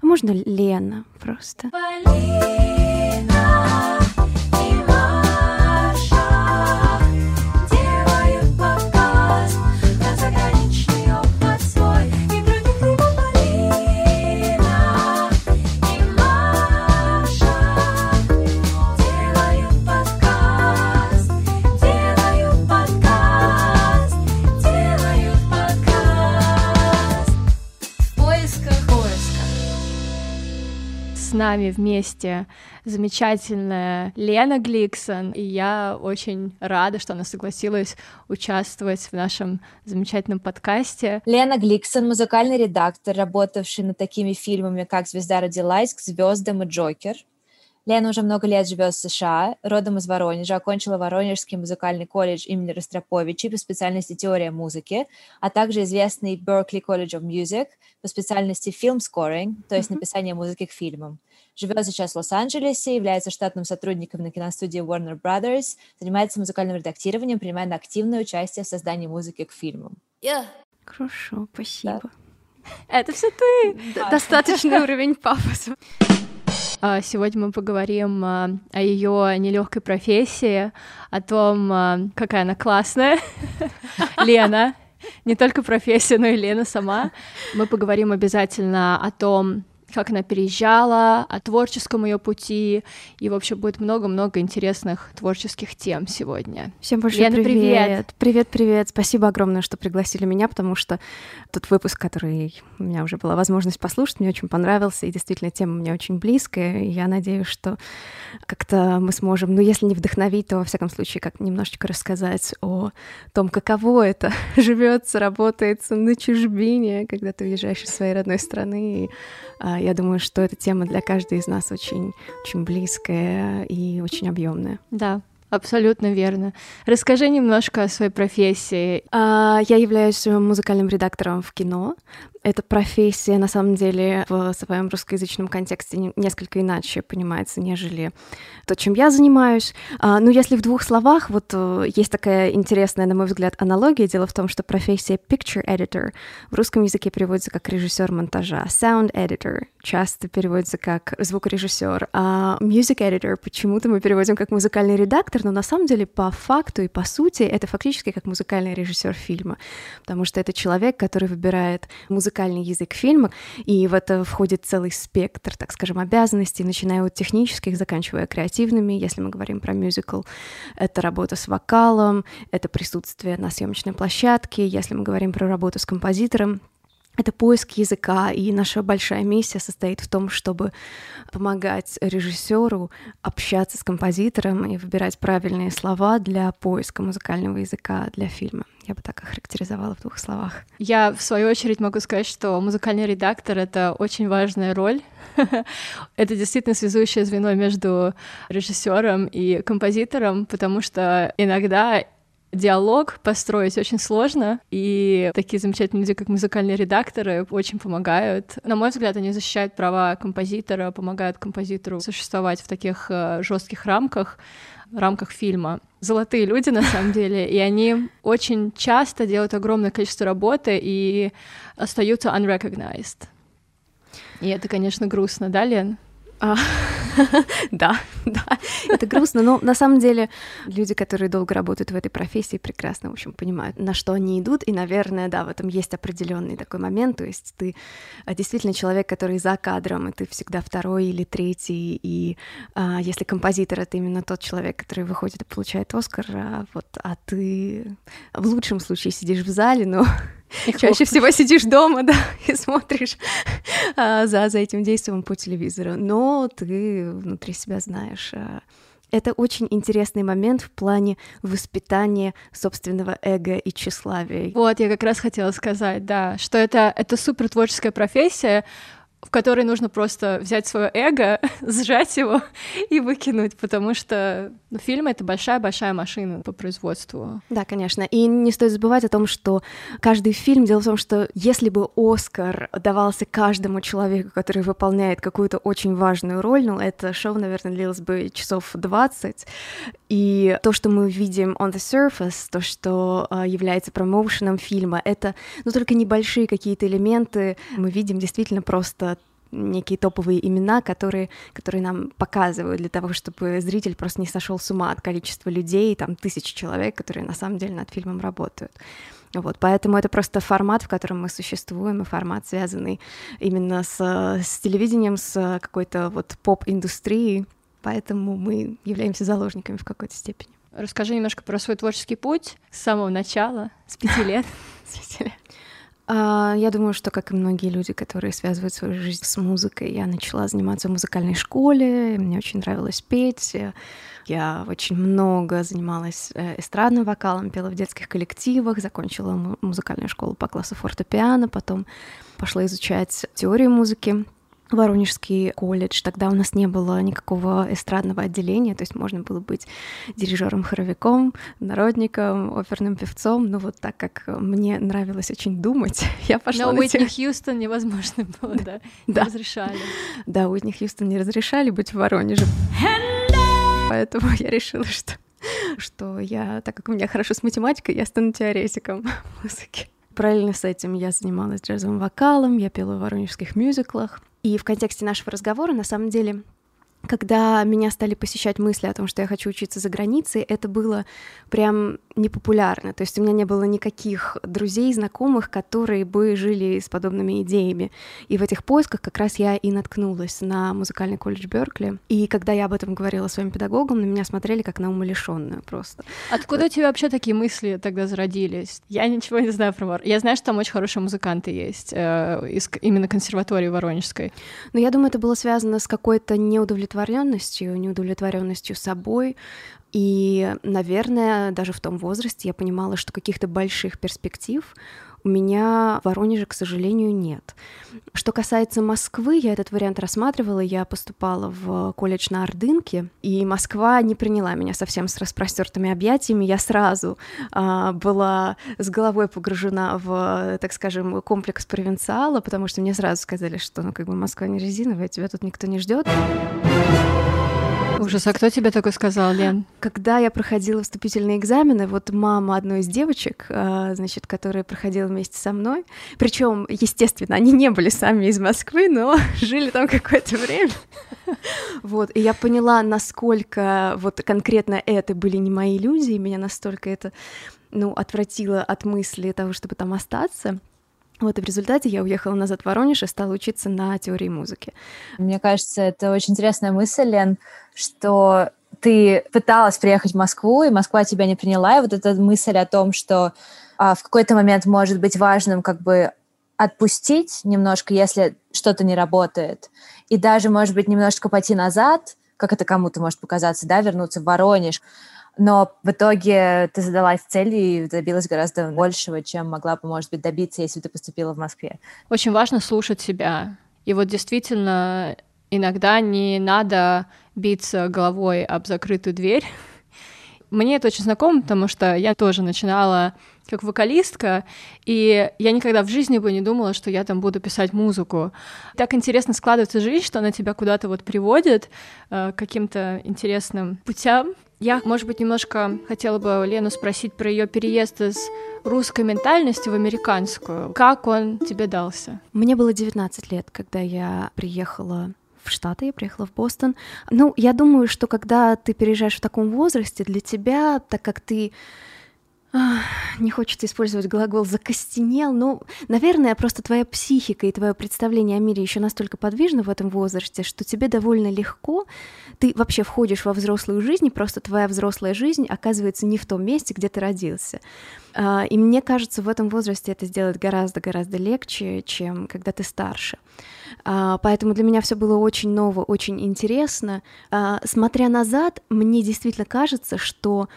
А можно Лена просто? Нами вместе замечательная Лена Гликсон, и я очень рада, что она согласилась участвовать в нашем замечательном подкасте. Лена Гликсон — музыкальный редактор, работавший над такими фильмами, как «Звезда родилась», «К звездам» и «Джокер». Лена уже много лет живет в США, родом из Воронежа, окончила Воронежский музыкальный колледж имени Ростроповича по специальности теория музыки, а также известный Berklee College of Music по специальности film scoring, то есть написание музыки к фильмам. Живет сейчас в Лос-Анджелесе, является штатным сотрудником на киностудии Warner Brothers, занимается музыкальным редактированием, принимает активное участие в создании музыки к фильмам. Yeah. Хорошо, спасибо. Да. Это все ты. Достаточный уровень пафоса. А, сегодня мы поговорим а, о ее нелегкой профессии, о том, а, какая она классная. Лена. Не только профессия, но и Лена сама. Мы поговорим обязательно о том, как она переезжала, о творческом ее пути, и, в общем, будет много-много интересных творческих тем сегодня. Всем большой Лена, привет! Привет, привет! Спасибо огромное, что пригласили меня, потому что тот выпуск, который у меня уже была возможность послушать, мне очень понравился, и действительно тема мне очень близкая, и я надеюсь, что как-то мы сможем, ну, если не вдохновить, то, во всяком случае, как немножечко рассказать о том, каково это живется, работается на чужбине, когда ты уезжаешь из своей родной страны, и а, я думаю, что эта тема для каждой из нас очень, очень близкая и очень объемная. Да, Абсолютно верно. Расскажи немножко о своей профессии. А, я являюсь музыкальным редактором в кино. Эта профессия, на самом деле, в своем русскоязычном контексте несколько иначе понимается, нежели то, чем я занимаюсь. А, ну, если в двух словах, вот э, есть такая интересная, на мой взгляд, аналогия. Дело в том, что профессия picture editor в русском языке переводится как режиссер монтажа, sound editor часто переводится как звукорежиссер, а music editor почему-то мы переводим как музыкальный редактор, но на самом деле по факту и по сути это фактически как музыкальный режиссер фильма, потому что это человек, который выбирает музыкальный музыкальный язык фильма, и в это входит целый спектр, так скажем, обязанностей, начиная от технических, заканчивая креативными, если мы говорим про мюзикл. Это работа с вокалом, это присутствие на съемочной площадке, если мы говорим про работу с композитором, это поиск языка, и наша большая миссия состоит в том, чтобы помогать режиссеру общаться с композитором и выбирать правильные слова для поиска музыкального языка для фильма. Я бы так охарактеризовала в двух словах. Я, в свою очередь, могу сказать, что музыкальный редактор — это очень важная роль. это действительно связующее звено между режиссером и композитором, потому что иногда диалог построить очень сложно, и такие замечательные люди, как музыкальные редакторы, очень помогают. На мой взгляд, они защищают права композитора, помогают композитору существовать в таких э, жестких рамках, рамках фильма. Золотые люди, на самом деле, и они очень часто делают огромное количество работы и остаются unrecognized. И это, конечно, грустно, да, Лен? А, да, да, это грустно, но на самом деле люди, которые долго работают в этой профессии, прекрасно, в общем, понимают, на что они идут, и, наверное, да, в этом есть определенный такой момент, то есть ты а, действительно человек, который за кадром, и ты всегда второй или третий, и а, если композитор — это именно тот человек, который выходит и получает Оскар, а, вот, а ты в лучшем случае сидишь в зале, но Чаще всего сидишь дома, да, и смотришь а, за, за этим действием по телевизору. Но ты внутри себя знаешь. А, это очень интересный момент в плане воспитания собственного эго и тщеславия. Вот, я как раз хотела сказать, да, что это, это супер творческая профессия, в которой нужно просто взять свое эго, сжать его и выкинуть, потому что ну, фильм — это большая-большая машина по производству. Да, конечно. И не стоит забывать о том, что каждый фильм... Дело в том, что если бы Оскар давался каждому человеку, который выполняет какую-то очень важную роль, ну, это шоу, наверное, длилось бы часов 20, и то, что мы видим on the surface, то, что uh, является промоушеном фильма, это, ну, только небольшие какие-то элементы. Мы видим действительно просто некие топовые имена, которые, которые нам показывают для того, чтобы зритель просто не сошел с ума от количества людей, там тысячи человек, которые на самом деле над фильмом работают. Вот, поэтому это просто формат, в котором мы существуем, и формат, связанный именно с, с телевидением, с какой-то вот поп-индустрией, поэтому мы являемся заложниками в какой-то степени. Расскажи немножко про свой творческий путь с самого начала, с пяти лет. С пяти лет. А, я думаю, что, как и многие люди, которые связывают свою жизнь с музыкой, я начала заниматься в музыкальной школе, мне очень нравилось петь, я очень много занималась э, эстрадным вокалом, пела в детских коллективах, закончила музыкальную школу по классу фортепиано, потом пошла изучать теорию музыки, Воронежский колледж. Тогда у нас не было никакого эстрадного отделения, то есть можно было быть дирижером-хоровиком, народником, оперным певцом. Но вот так как мне нравилось очень думать, я пошла Но на Уитни те... Хьюстон невозможно было, да? Да. Не разрешали. Да, Уитни Хьюстон не разрешали быть в Воронеже. Поэтому я решила, что что я, так как у меня хорошо с математикой, я стану теоретиком музыки. Параллельно с этим я занималась джазовым вокалом, я пела в воронежских мюзиклах. И в контексте нашего разговора, на самом деле, когда меня стали посещать мысли о том, что я хочу учиться за границей, это было прям непопулярно. То есть у меня не было никаких друзей, знакомых, которые бы жили с подобными идеями. И в этих поисках как раз я и наткнулась на музыкальный колледж Беркли. И когда я об этом говорила своим педагогам, на меня смотрели как на умалишенную просто. Откуда у тебя вообще такие мысли тогда зародились? Я ничего не знаю про Воронеж. Я знаю, что там очень хорошие музыканты есть э, из именно консерватории Воронежской. Но я думаю, это было связано с какой-то неудовлетворенностью, неудовлетворенностью собой, и, наверное, даже в том возрасте я понимала, что каких-то больших перспектив у меня в Воронеже, к сожалению, нет. Что касается Москвы, я этот вариант рассматривала. Я поступала в колледж на Ордынке, и Москва не приняла меня совсем с распростертыми объятиями. Я сразу а, была с головой погружена в, так скажем, комплекс провинциала, потому что мне сразу сказали, что, ну, как бы Москва не резиновая, тебя тут никто не ждет. Ужас, а кто тебе такой сказал, Лен? Когда я проходила вступительные экзамены, вот мама одной из девочек, а, значит, которая проходила вместе со мной, причем, естественно, они не были сами из Москвы, но жили там какое-то время. Вот, и я поняла, насколько вот конкретно это были не мои люди, и меня настолько это, ну, отвратило от мысли того, чтобы там остаться. Вот, и в результате я уехала назад в Воронеж и стала учиться на теории музыки. Мне кажется, это очень интересная мысль, Лен, что ты пыталась приехать в Москву, и Москва тебя не приняла, и вот эта мысль о том, что а, в какой-то момент может быть важным как бы отпустить немножко, если что-то не работает, и даже, может быть, немножко пойти назад, как это кому-то может показаться, да, вернуться в Воронеж, но в итоге ты задалась цели и добилась гораздо большего, чем могла бы, может быть, добиться, если бы ты поступила в Москве. Очень важно слушать себя. И вот действительно иногда не надо биться головой об закрытую дверь. Мне это очень знакомо, потому что я тоже начинала как вокалистка, и я никогда в жизни бы не думала, что я там буду писать музыку. Так интересно складывается жизнь, что она тебя куда-то вот приводит э, к каким-то интересным путям. Я, может быть, немножко хотела бы Лену спросить про ее переезд из русской ментальности в американскую. Как он тебе дался? Мне было 19 лет, когда я приехала в Штаты, я приехала в Бостон. Ну, я думаю, что когда ты переезжаешь в таком возрасте, для тебя, так как ты не хочется использовать глагол закостенел, но, наверное, просто твоя психика и твое представление о мире еще настолько подвижны в этом возрасте, что тебе довольно легко, ты вообще входишь во взрослую жизнь, и просто твоя взрослая жизнь оказывается не в том месте, где ты родился. А, и мне кажется, в этом возрасте это сделать гораздо-гораздо легче, чем когда ты старше. А, поэтому для меня все было очень ново, очень интересно. А, смотря назад, мне действительно кажется, что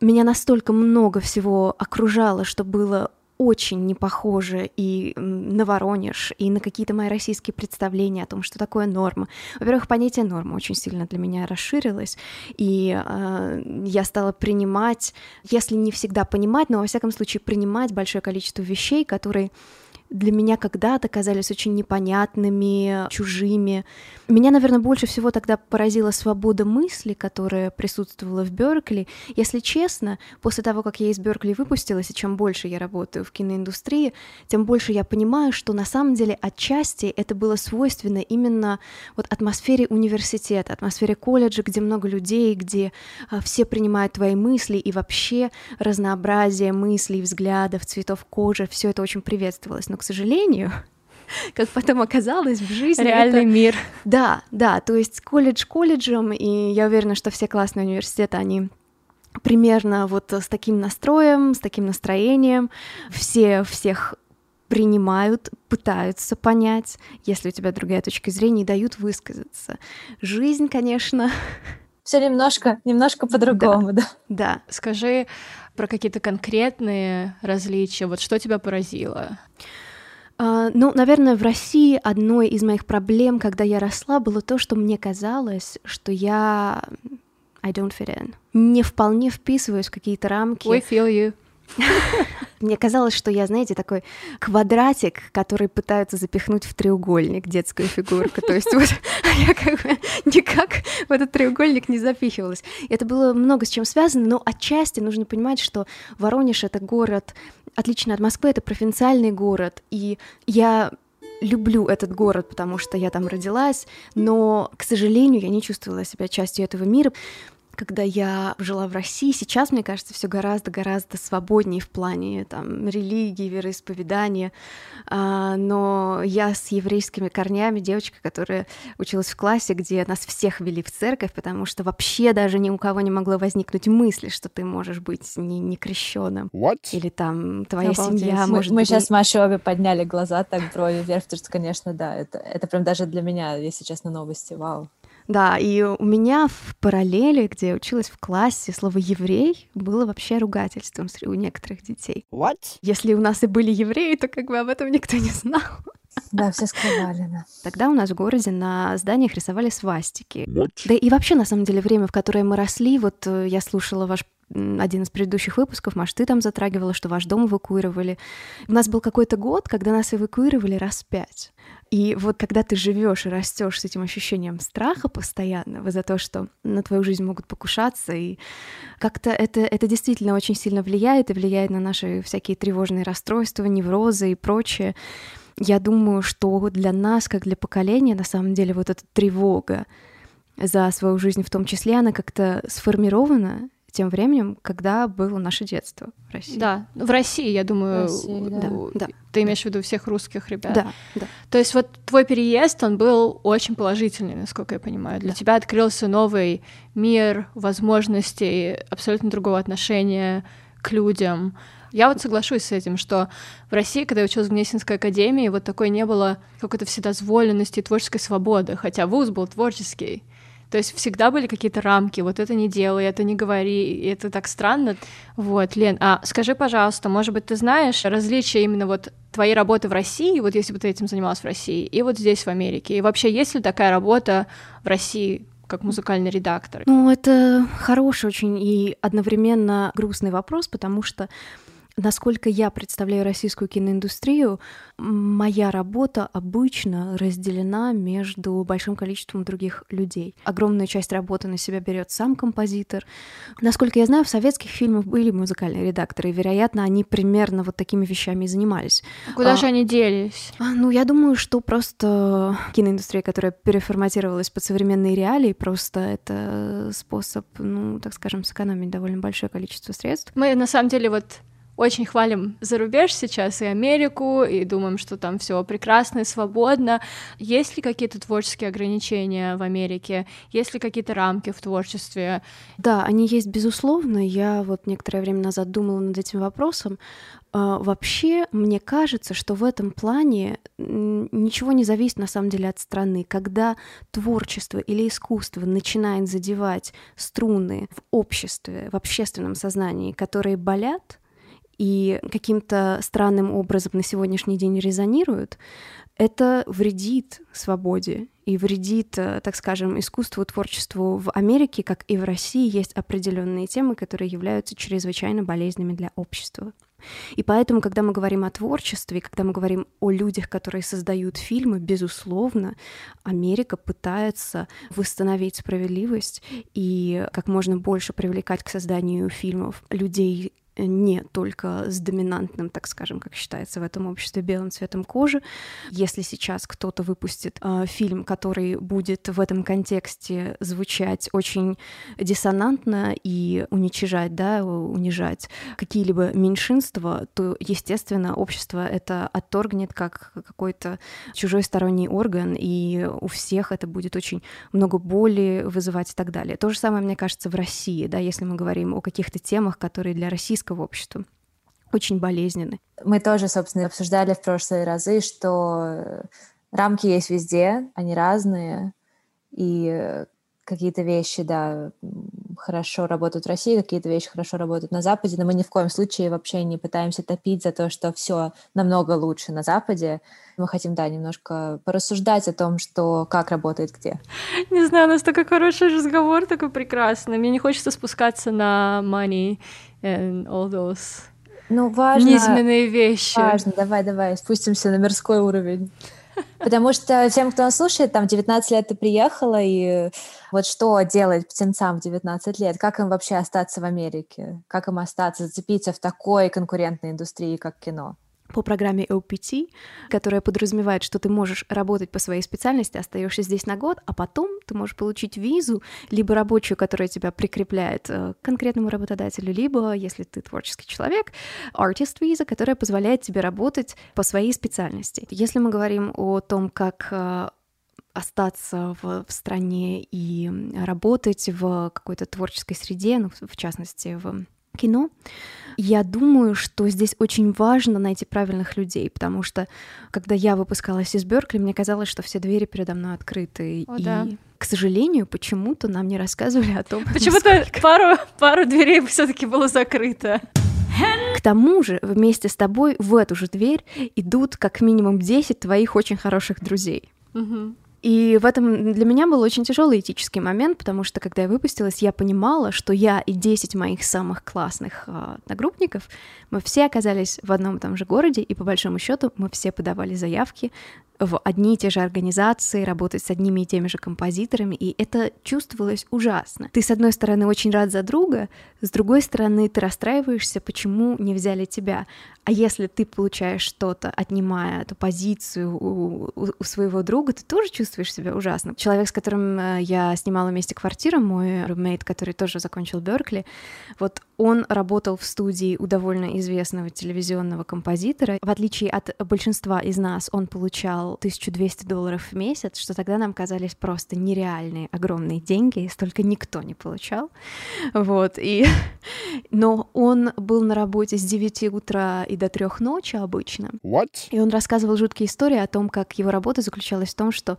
меня настолько много всего окружало, что было очень не похоже и на Воронеж, и на какие-то мои российские представления о том, что такое норма. Во-первых, понятие нормы очень сильно для меня расширилось, и э, я стала принимать, если не всегда понимать, но во всяком случае принимать большое количество вещей, которые для меня когда-то казались очень непонятными, чужими. Меня, наверное, больше всего тогда поразила свобода мысли, которая присутствовала в Беркли. Если честно, после того, как я из Беркли выпустилась, и чем больше я работаю в киноиндустрии, тем больше я понимаю, что на самом деле отчасти это было свойственно именно вот атмосфере университета, атмосфере колледжа, где много людей, где а, все принимают твои мысли, и вообще разнообразие мыслей, взглядов, цветов кожи, все это очень приветствовалось. Но, к сожалению, как потом оказалось в жизни. Реальный это... мир. Да, да, то есть колледж колледжем, и я уверена, что все классные университеты, они примерно вот с таким настроем, с таким настроением, все всех принимают, пытаются понять, если у тебя другая точка зрения, и дают высказаться. Жизнь, конечно... Все немножко, немножко по-другому, да. Да. Скажи про какие-то конкретные различия. Вот что тебя поразило? Uh, ну, наверное, в России одной из моих проблем, когда я росла, было то, что мне казалось, что я I don't fit in. Не вполне вписываюсь в какие-то рамки. We feel you. Мне казалось, что я, знаете, такой квадратик, который пытаются запихнуть в треугольник, детскую фигурку. То есть вот я как бы никак в этот треугольник не запихивалась. Это было много с чем связано, но отчасти нужно понимать, что Воронеж — это город, отличный от Москвы, это провинциальный город, и я люблю этот город, потому что я там родилась, но, к сожалению, я не чувствовала себя частью этого мира когда я жила в России, сейчас, мне кажется, все гораздо-гораздо свободнее в плане там, религии, вероисповедания. А, но я с еврейскими корнями, девочка, которая училась в классе, где нас всех вели в церковь, потому что вообще даже ни у кого не могло возникнуть мысли, что ты можешь быть не, не крещенным. Или там твоя Обалдеть. семья мы, может Мы быть... сейчас с Машей обе подняли глаза так брови вверх, потому что, конечно, да, это, это прям даже для меня, если честно, новости. Вау. Да, и у меня в параллели, где я училась в классе, слово «еврей» было вообще ругательством у некоторых детей. What? Если у нас и были евреи, то как бы об этом никто не знал. Да, все скрывали, да. Тогда у нас в городе на зданиях рисовали свастики. What? Да и вообще, на самом деле, время, в которое мы росли, вот э, я слушала ваш один из предыдущих выпусков, Маш, ты там затрагивала, что ваш дом эвакуировали. У нас был какой-то год, когда нас эвакуировали раз пять. И вот когда ты живешь и растешь с этим ощущением страха постоянного за то, что на твою жизнь могут покушаться, и как-то это, это действительно очень сильно влияет и влияет на наши всякие тревожные расстройства, неврозы и прочее. Я думаю, что для нас, как для поколения, на самом деле вот эта тревога за свою жизнь в том числе, она как-то сформирована тем временем, когда было наше детство в России. Да, в России, я думаю, России, да. Да, ты имеешь в виду всех русских ребят. Да, да. То есть вот твой переезд, он был очень положительный, насколько я понимаю. Для да. тебя открылся новый мир возможностей, абсолютно другого отношения к людям. Я вот соглашусь с этим, что в России, когда я училась в Гнесинской академии, вот такой не было какой-то вседозволенности и творческой свободы, хотя вуз был творческий. То есть всегда были какие-то рамки, вот это не делай, это не говори, это так странно. Вот, Лен, а скажи, пожалуйста, может быть, ты знаешь различия именно вот твоей работы в России, вот если бы ты этим занималась в России, и вот здесь, в Америке? И вообще, есть ли такая работа в России, как музыкальный редактор? Ну, это хороший очень и одновременно грустный вопрос, потому что Насколько я представляю российскую киноиндустрию, моя работа обычно разделена между большим количеством других людей. Огромную часть работы на себя берет сам композитор. Насколько я знаю, в советских фильмах были музыкальные редакторы, и, вероятно, они примерно вот такими вещами и занимались. Куда а, же они делись? А, ну, я думаю, что просто киноиндустрия, которая переформатировалась под современные реалии, просто это способ, ну, так скажем, сэкономить довольно большое количество средств. Мы, на самом деле, вот очень хвалим за рубеж сейчас и Америку, и думаем, что там все прекрасно и свободно. Есть ли какие-то творческие ограничения в Америке? Есть ли какие-то рамки в творчестве? Да, они есть, безусловно. Я вот некоторое время назад думала над этим вопросом. А, вообще, мне кажется, что в этом плане ничего не зависит на самом деле от страны. Когда творчество или искусство начинает задевать струны в обществе, в общественном сознании, которые болят, и каким-то странным образом на сегодняшний день резонируют, это вредит свободе и вредит, э, так скажем, искусству, творчеству в Америке, как и в России, есть определенные темы, которые являются чрезвычайно болезненными для общества. И поэтому, когда мы говорим о творчестве, когда мы говорим о людях, которые создают фильмы, безусловно, Америка пытается восстановить справедливость и как можно больше привлекать к созданию фильмов людей не только с доминантным, так скажем, как считается в этом обществе, белым цветом кожи. Если сейчас кто-то выпустит э, фильм, который будет в этом контексте звучать очень диссонантно и уничижать, да, унижать какие-либо меньшинства, то, естественно, общество это отторгнет как какой-то чужой сторонний орган, и у всех это будет очень много боли вызывать и так далее. То же самое, мне кажется, в России, да, если мы говорим о каких-то темах, которые для российского российского общества очень болезненны. Мы тоже, собственно, обсуждали в прошлые разы, что рамки есть везде, они разные, и какие-то вещи, да, хорошо работают в России, какие-то вещи хорошо работают на Западе, но мы ни в коем случае вообще не пытаемся топить за то, что все намного лучше на Западе. Мы хотим, да, немножко порассуждать о том, что как работает где. Не знаю, у нас такой хороший разговор, такой прекрасный. Мне не хочется спускаться на money and all those ну, важно, низменные вещи. Важно, давай, давай, спустимся на мирской уровень. Потому что всем, кто нас слушает, там 19 лет ты приехала, и вот что делать птенцам в 19 лет? Как им вообще остаться в Америке? Как им остаться, зацепиться в такой конкурентной индустрии, как кино? По программе OPT, которая подразумевает, что ты можешь работать по своей специальности, остаешься здесь на год, а потом ты можешь получить визу, либо рабочую, которая тебя прикрепляет э, к конкретному работодателю, либо, если ты творческий человек, artist виза, которая позволяет тебе работать по своей специальности. Если мы говорим о том, как э, остаться в, в стране и работать в какой-то творческой среде, ну, в частности, в кино, я думаю, что здесь очень важно найти правильных людей, потому что когда я выпускалась из Беркли, мне казалось, что все двери передо мной открыты. О, и, да. к сожалению, почему-то нам не рассказывали о том, Почему-то насколько... пару, пару дверей все таки было закрыто. К тому же вместе с тобой в эту же дверь идут как минимум 10 твоих очень хороших друзей. Угу. И в этом для меня был очень тяжелый этический момент, потому что когда я выпустилась, я понимала, что я и 10 моих самых классных э, одногруппников, мы все оказались в одном и том же городе, и по большому счету мы все подавали заявки в одни и те же организации, работать с одними и теми же композиторами, и это чувствовалось ужасно. Ты, с одной стороны, очень рад за друга, с другой стороны, ты расстраиваешься, почему не взяли тебя. А если ты получаешь что-то, отнимая эту позицию у, у, у своего друга, ты тоже чувствуешь себя ужасно. Человек, с которым э, я снимала вместе квартиру, мой румейт, который тоже закончил Беркли, вот он работал в студии у довольно известного телевизионного композитора. В отличие от большинства из нас, он получал 1200 долларов в месяц, что тогда нам казались просто нереальные огромные деньги, и столько никто не получал. Вот, и... Но он был на работе с 9 утра и до 3 ночи обычно. What? И он рассказывал жуткие истории о том, как его работа заключалась в том, что,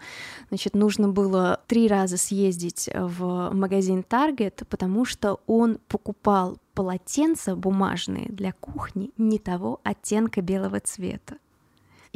значит, нужно было три раза съездить в магазин Target, потому что он покупал полотенца бумажные для кухни не того оттенка белого цвета.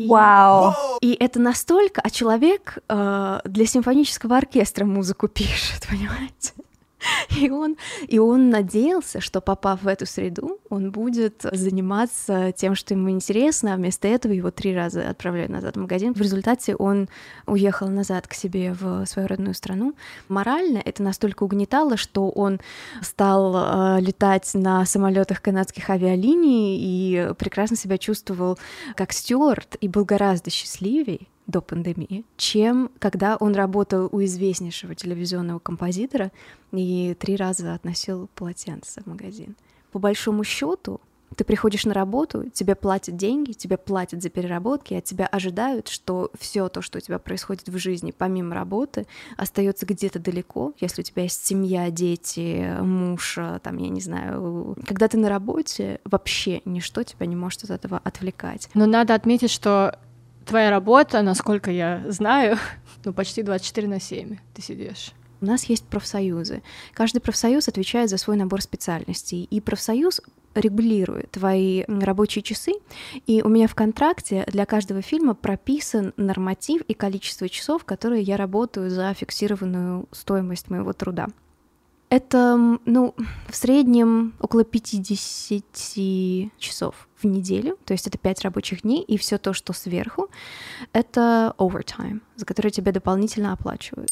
И, Вау! И это настолько, а человек э, для симфонического оркестра музыку пишет, понимаете? И он, и он надеялся, что попав в эту среду, он будет заниматься тем, что ему интересно, а вместо этого его три раза отправляют назад в магазин. В результате он уехал назад к себе в свою родную страну. Морально это настолько угнетало, что он стал э, летать на самолетах канадских авиалиний и прекрасно себя чувствовал как стюарт и был гораздо счастливее до пандемии, чем когда он работал у известнейшего телевизионного композитора и три раза относил полотенце в магазин. По большому счету, ты приходишь на работу, тебе платят деньги, тебе платят за переработки, от тебя ожидают, что все то, что у тебя происходит в жизни, помимо работы, остается где-то далеко. Если у тебя есть семья, дети, муж, там, я не знаю, когда ты на работе, вообще ничто тебя не может от этого отвлекать. Но надо отметить, что твоя работа, насколько я знаю, ну, почти 24 на 7 ты сидишь. У нас есть профсоюзы. Каждый профсоюз отвечает за свой набор специальностей. И профсоюз регулирует твои рабочие часы, и у меня в контракте для каждого фильма прописан норматив и количество часов, которые я работаю за фиксированную стоимость моего труда. Это, ну, в среднем около 50 часов в неделю, то есть это 5 рабочих дней, и все то, что сверху, это overtime, за который тебя дополнительно оплачивают.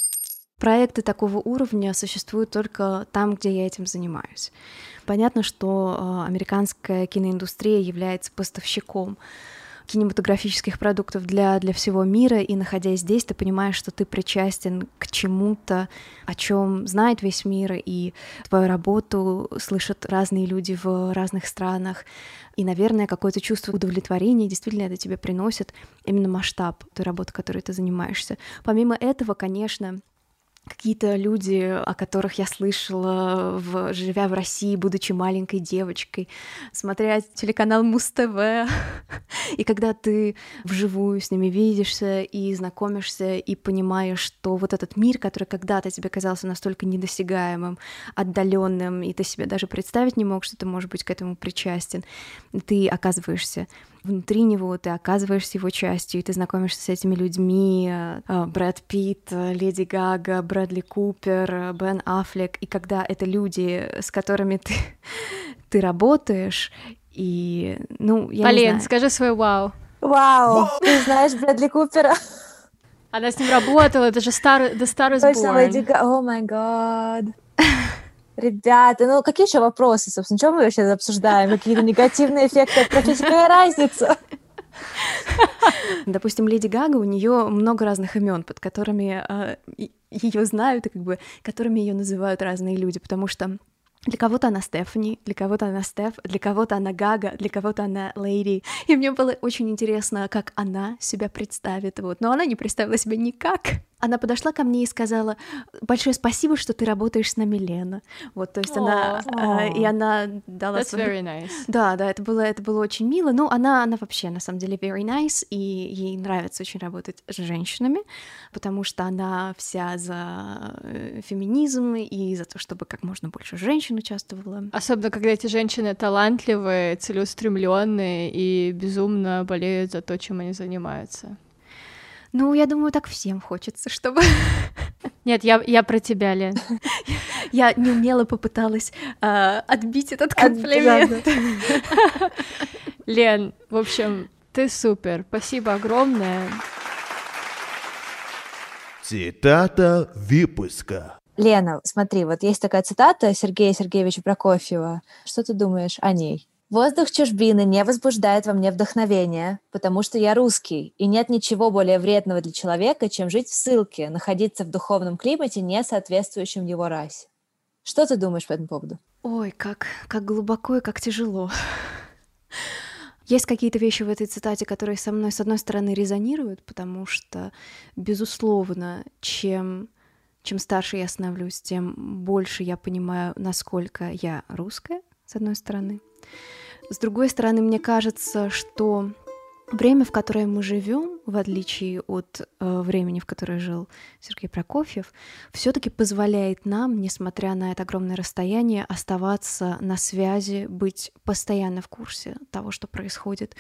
Проекты такого уровня существуют только там, где я этим занимаюсь. Понятно, что э, американская киноиндустрия является поставщиком кинематографических продуктов для, для всего мира, и находясь здесь, ты понимаешь, что ты причастен к чему-то, о чем знает весь мир, и твою работу слышат разные люди в разных странах. И, наверное, какое-то чувство удовлетворения действительно это тебе приносит именно масштаб той работы, которой ты занимаешься. Помимо этого, конечно, какие-то люди, о которых я слышала, в, живя в России, будучи маленькой девочкой, смотря телеканал Муз-ТВ, и когда ты вживую с ними видишься и знакомишься, и понимаешь, что вот этот мир, который когда-то тебе казался настолько недосягаемым, отдаленным, и ты себе даже представить не мог, что ты можешь быть к этому причастен, ты оказываешься внутри него, ты оказываешься его частью, и ты знакомишься с этими людьми, э, Брэд Питт, Леди Гага, Брэдли Купер, Бен Аффлек, и когда это люди, с которыми ты, ты работаешь, и, ну, я Полин, не знаю. скажи свой вау. Вау, ты знаешь Брэдли Купера? Она с ним работала, это же старый, The Star is Точно, Born. Леди Гага, о май гад. Ребята, ну какие еще вопросы, собственно, что мы вообще обсуждаем? Какие-то негативные эффекты от профессии? Какая разница? Допустим, Леди Гага, у нее много разных имен, под которыми ее знают и как бы которыми ее называют разные люди, потому что для кого-то она Стефани, для кого-то она Стеф, для кого-то она Гага, для кого-то она Лейди. И мне было очень интересно, как она себя представит. Вот. Но она не представила себя никак. Она подошла ко мне и сказала, большое спасибо, что ты работаешь с нами, Лена. Вот, то есть она, э, и она дала... That's свой- very nice. Да, да, это было, это было очень мило. Ну, она, она вообще, на самом деле, very nice, и ей нравится очень работать с женщинами, потому что она вся за э, феминизм и за то, чтобы как можно больше женщин участвовало. Особенно, когда эти женщины талантливые, целеустремленные и безумно болеют за то, чем они занимаются. Ну, я думаю, так всем хочется, чтобы... Нет, я, я про тебя, Лен. Я неумело попыталась а, отбить этот От- комплимент. Лен, в общем, ты супер. Спасибо огромное. Цитата выпуска. Лена, смотри, вот есть такая цитата Сергея Сергеевича Прокофьева. Что ты думаешь о ней? Воздух чужбины не возбуждает во мне вдохновения, потому что я русский, и нет ничего более вредного для человека, чем жить в ссылке, находиться в духовном климате, не соответствующем его расе. Что ты думаешь по этому поводу? Ой, как, как глубоко и как тяжело. Есть какие-то вещи в этой цитате, которые со мной, с одной стороны, резонируют, потому что, безусловно, чем, чем старше я становлюсь, тем больше я понимаю, насколько я русская, с одной стороны. С другой стороны, мне кажется, что время, в которое мы живем, в отличие от э, времени, в которое жил Сергей Прокофьев, все-таки позволяет нам, несмотря на это огромное расстояние, оставаться на связи, быть постоянно в курсе того, что происходит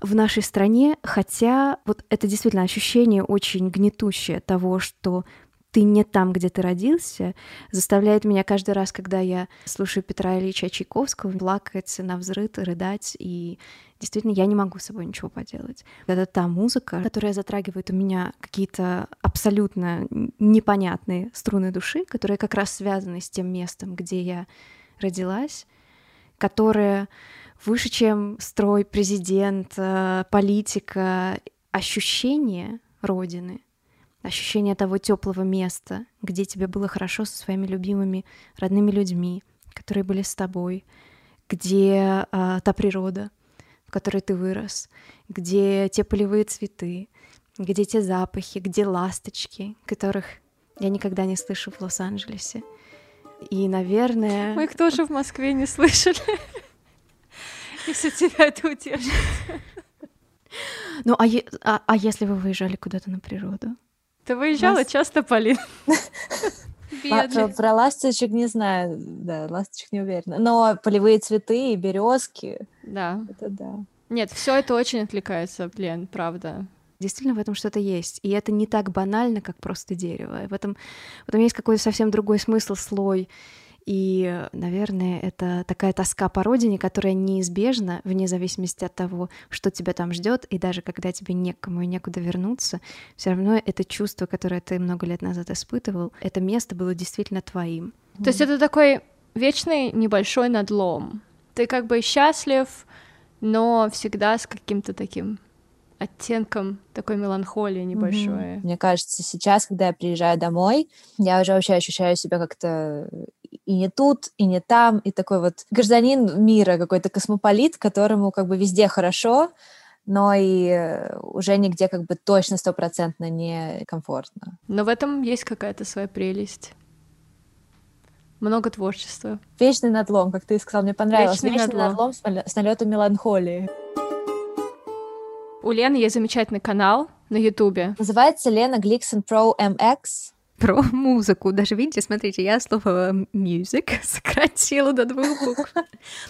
в нашей стране, хотя вот это действительно ощущение очень гнетущее того, что ты не там, где ты родился, заставляет меня каждый раз, когда я слушаю Петра Ильича Чайковского, плакать на взрыв, рыдать, и действительно я не могу с собой ничего поделать. Это та музыка, которая затрагивает у меня какие-то абсолютно непонятные струны души, которые как раз связаны с тем местом, где я родилась, которая выше, чем строй, президент, э, политика, ощущение Родины, ощущение того теплого места, где тебе было хорошо со своими любимыми родными людьми, которые были с тобой, где а, та природа, в которой ты вырос, где те полевые цветы, где те запахи, где ласточки, которых я никогда не слышу в Лос-Анджелесе. И, наверное... Мы их тоже в Москве не слышали. Если тебя это утешит. Ну, а, а, а если вы выезжали куда-то на природу? Ты выезжала Нас- часто, Полин? Про, про, про ласточек не знаю, да, ласточек не уверена. Но полевые цветы и березки. Да. Это да. Нет, все это очень отвлекается, Лен, правда. Действительно, в этом что-то есть. И это не так банально, как просто дерево. В этом, в этом есть какой-то совсем другой смысл, слой. И, наверное, это такая тоска по родине, которая неизбежна, вне зависимости от того, что тебя там ждет, и даже когда тебе некому и некуда вернуться, все равно это чувство, которое ты много лет назад испытывал, это место было действительно твоим. То есть это такой вечный небольшой надлом. Ты как бы счастлив, но всегда с каким-то таким оттенком такой меланхолии небольшой. Mm-hmm. Мне кажется, сейчас, когда я приезжаю домой, я уже вообще ощущаю себя как-то и не тут, и не там, и такой вот гражданин мира, какой-то космополит, которому как бы везде хорошо, но и уже нигде как бы точно стопроцентно не комфортно. Но в этом есть какая-то своя прелесть. Много творчества. Вечный надлом, как ты сказал, мне понравилось. Вечный, Вечный надлом, надлом с налетом меланхолии. У Лены есть замечательный канал на Ютубе. Называется Лена Гликсон Pro MX про музыку. Даже видите, смотрите, я слово music сократила до двух букв.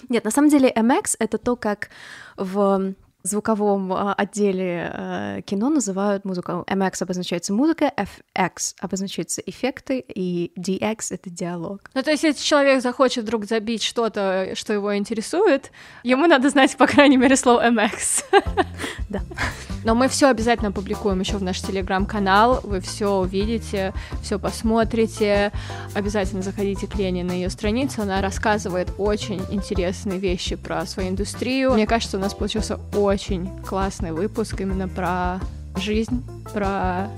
Нет, на самом деле MX — это то, как в звуковом а, отделе э, кино называют музыку. MX обозначается музыка, FX обозначается эффекты, и DX — это диалог. Ну, то есть, если человек захочет вдруг забить что-то, что его интересует, ему надо знать, по крайней мере, слово MX. Да. Но мы все обязательно публикуем еще в наш телеграм-канал. Вы все увидите, все посмотрите. Обязательно заходите к Лене на ее страницу. Она рассказывает очень интересные вещи про свою индустрию. Мне кажется, у нас получился очень классный выпуск именно про жизнь, про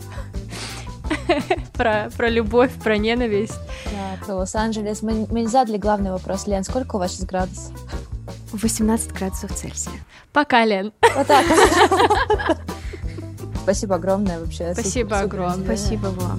про, про любовь, про ненависть. Да, про Лос-Анджелес. Мы, мы не задали главный вопрос, Лен, сколько у вас сейчас градусов? 18 градусов Цельсия. Пока, Лен. Вот так. Спасибо огромное вообще. Спасибо огромное. Спасибо вам.